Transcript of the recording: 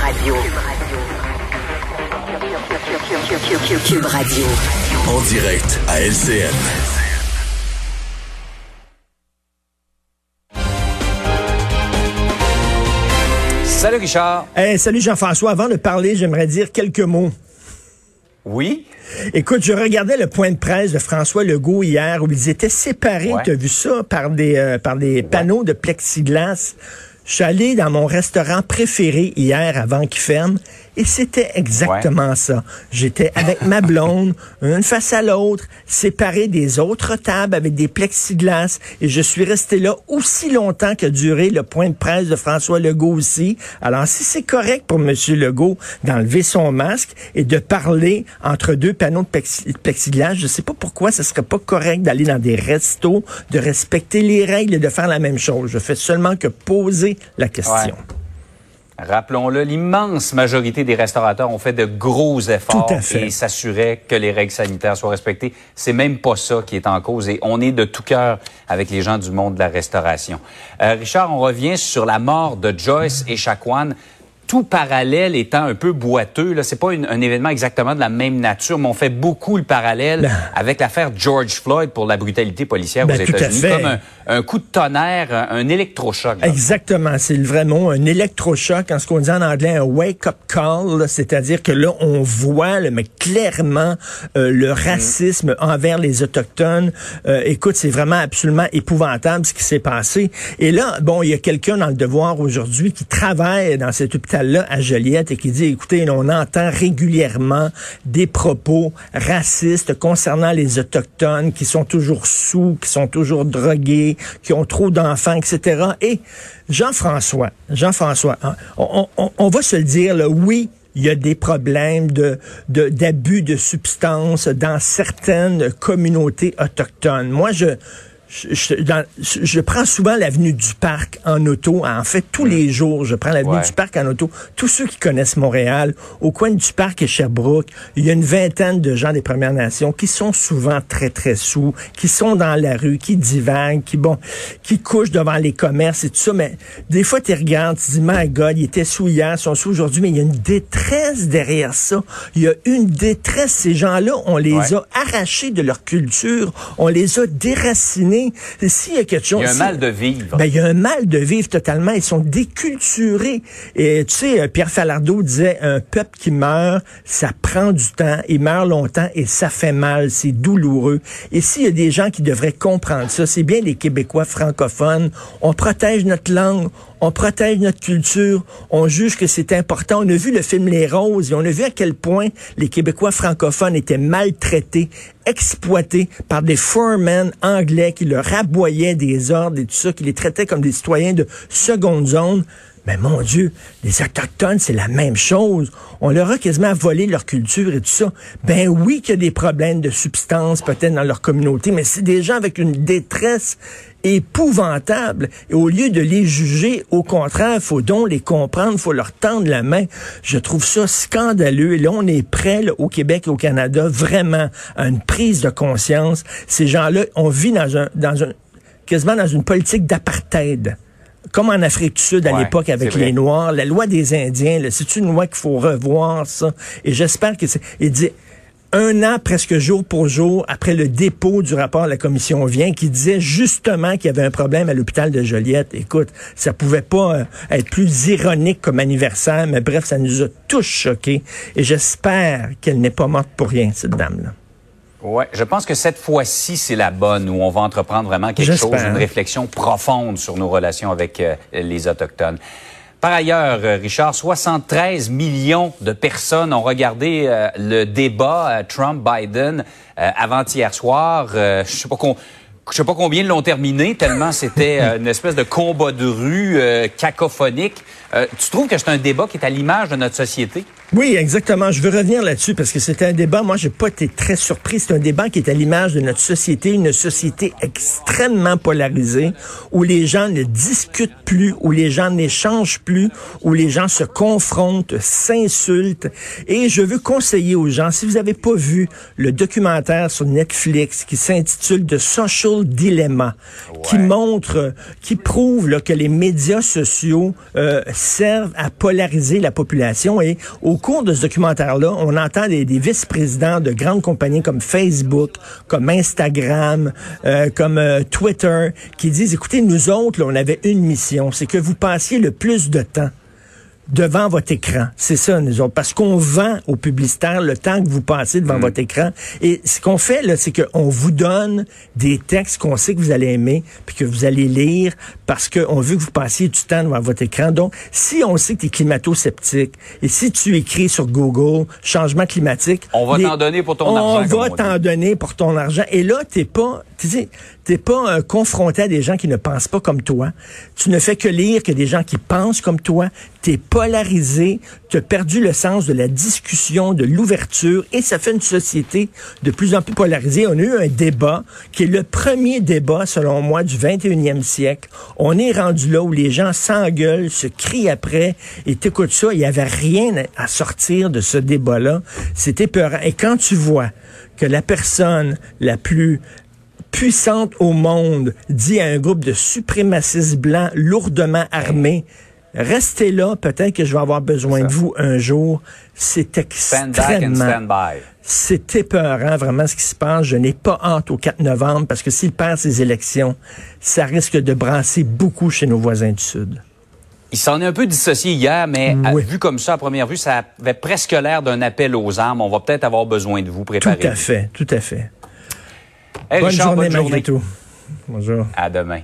Radio. Cube Radio. En direct à LCN. Salut Richard. Hey, salut Jean-François. Avant de parler, j'aimerais dire quelques mots. Oui. Écoute, je regardais le point de presse de François Legault hier où ils étaient séparés, Ouais. tu as vu ça, par des, euh, par des panneaux de plexiglas? Je suis allé dans mon restaurant préféré hier avant qu'il ferme et c'était exactement ça. J'étais avec ma blonde, une face à l'autre, séparés des autres tables avec des plexiglas et je suis resté là aussi longtemps que duré le point de presse de François Legault aussi. Alors si c'est correct pour Monsieur Legault d'enlever son masque et de parler entre deux panneaux de plexi- plexiglas, je sais pas pourquoi ce serait pas correct d'aller dans des restos, de respecter les règles et de faire la même chose. Je fais seulement que poser la question. Ouais. Rappelons-le, l'immense majorité des restaurateurs ont fait de gros efforts et s'assuraient que les règles sanitaires soient respectées. C'est même pas ça qui est en cause et on est de tout cœur avec les gens du monde de la restauration. Euh, Richard, on revient sur la mort de Joyce et Chacuan. Tout parallèle étant un peu boiteux, là, c'est pas une- un événement exactement de la même nature, mais on fait beaucoup le parallèle Ben. avec l'affaire George Floyd pour la brutalité policière Ben, aux États-Unis, comme un, un coup de tonnerre, un, un électrochoc. là. Exactement, c'est le vrai mot, un électrochoc, en ce qu'on dit en anglais, un wake-up call, c'est-à-dire que là, on voit, là, mais clairement, euh, le racisme envers les Autochtones. Euh, écoute, c'est vraiment absolument épouvantable ce qui s'est passé. Et là, bon, il y a quelqu'un dans le devoir aujourd'hui qui travaille dans cet hôpital-là à Joliette et qui dit, écoutez, là, on entend régulièrement des propos racistes concernant les Autochtones qui sont toujours sous, qui sont toujours drogués, qui ont trop d'enfants, etc. Et Jean-François, Jean-François, hein, on, va se le dire, là, oui, il y a des problèmes de de- d'abus de, substances dans certaines communautés autochtones. Moi, je je, je- dans- je prends souvent l'avenue du Parc en auto. En fait, tous les jours, je prends l'avenue Ouais. du Parc en auto. Tous ceux qui connaissent Montréal, au coin du Parc et Sherbrooke, il y a une vingtaine de gens des Premières Nations qui sont souvent très, très sous, qui sont dans la rue, qui divaguent, qui, bon, qui couchent devant les commerces et tout ça. Mais des fois, tu regardes, tu dis, my God, ils étaient sous hier, ils sont sous aujourd'hui, mais il y a une détresse derrière ça. Il y a une détresse. Ces gens-là, on les Ouais. a arrachés de leur culture, on les a déracinés. S'il y a quelque chose... Il y a un si- mal de vivre. ben, il y a un mal de vivre totalement. Ils sont déculturés. Et tu sais, euh, Pierre Falardeau disait, un peuple qui meurt, ça prend du temps, il meurt longtemps et ça fait mal, c'est douloureux. Et s'il y a des gens qui devraient comprendre ça, c'est bien les Québécois francophones. On protège notre langue, on protège notre culture, on juge que c'est important. On a vu le film Les Roses et on a vu à quel point les Québécois francophones étaient maltraités, exploités par des foremen anglais qui leur aboyaient des ordres et tout ça, qui les traitaient comme des citoyens de seconde zone. Mais mon Dieu, les Autochtones, c'est la même chose. On leur a quasiment volé leur culture et tout ça. Ben oui qu'il y a des problèmes de substance peut-être dans leur communauté, mais c'est des gens avec une détresse épouvantable. Et au lieu de les juger, au contraire, faut donc les comprendre, faut leur tendre la main. Je trouve ça scandaleux. Et là, on est prêt là, au Québec et au Canada vraiment à une prise de conscience. Ces gens-là, on vit dans un, dans un, quasiment dans une politique d'apartheid comme en Afrique du Sud à Ouais, l'époque avec les Noirs, la loi des Indiens, là, c'est une loi qu'il faut revoir ça. Et j'espère que c'est. Il dit un an presque jour pour jour après le dépôt du rapport de la commission vient qui disait justement qu'il y avait un problème à l'hôpital de Joliette. Écoute, ça pouvait pas euh, être plus ironique comme anniversaire, mais bref, ça nous a tous choqués. Et j'espère qu'elle n'est pas morte pour rien, cette dame-là. Ouais, je pense que cette fois-ci, c'est la bonne où on va entreprendre vraiment quelque chose, une réflexion profonde sur nos relations avec euh, les Autochtones. Par ailleurs, euh, Richard, 73 millions de personnes ont regardé euh, le débat euh, Trump-Biden avant-hier soir. Je sais pas qu'on... Je sais pas combien l'ont terminé, tellement c'était une espèce de combat de rue euh, cacophonique. Euh, tu trouves que c'est un débat qui est à l'image de notre société? Oui, exactement. Je veux revenir là-dessus parce que c'était un débat. Moi, j'ai pas été très surpris. C'est un débat qui est à l'image de notre société, une société extrêmement polarisée où les gens ne discutent plus, où les gens n'échangent plus, où les gens se confrontent, s'insultent. Et je veux conseiller aux gens, si vous n'avez pas vu le documentaire sur Netflix qui s'intitule The Social Social Dilemma, qui montre, qui prouve là, que les médias sociaux euh, servent à polariser la population. Et au cours de ce documentaire-là, on entend des, des vice-présidents de grandes compagnies comme Facebook, comme Instagram, euh, comme euh, Twitter, qui disent, écoutez, nous autres, là, on avait une mission, c'est que vous passiez le plus de temps devant votre écran. C'est ça, nous autres. Parce qu'on vend aux publicitaires le temps que vous passez devant mm. votre écran. Et ce qu'on fait, là, c'est qu'on vous donne des textes qu'on sait que vous allez aimer, puis que vous allez lire, parce qu'on veut que vous passiez du temps devant votre écran. Donc, si on sait que tu es climato-sceptique, et si tu écris sur Google changement climatique... On va t'en donner pour ton argent. On va t'en donner pour ton argent. Et là, t'es pas... T'es pas euh, confronté à des gens qui ne pensent pas comme toi. Tu ne fais que lire que des gens qui pensent comme toi. T'es polarisé, tu as perdu le sens de la discussion, de l'ouverture, et ça fait une société de plus en plus polarisée. On a eu un débat qui est le premier débat, selon moi, du 21e siècle. On est rendu là où les gens s'engueulent, se crient après, et t'écoutes ça, il y avait rien à sortir de ce débat-là. C'était peurant. Et quand tu vois que la personne la plus puissante au monde dit à un groupe de suprémacistes blancs lourdement armés, restez là, peut-être que je vais avoir besoin de vous un jour. C'est extrêmement... C'est épeurant, vraiment, ce qui se passe. Je n'ai pas hâte au 4 novembre parce que s'il perd ses élections, ça risque de brasser beaucoup chez nos voisins du Sud. Il s'en est un peu dissocié hier, mais vu comme ça, à première vue, ça avait presque l'air d'un appel aux armes. On va peut-être avoir besoin de vous préparer. Tout à fait, tout à fait bonne, journée, bonne journée. tout. Bonjour. À demain.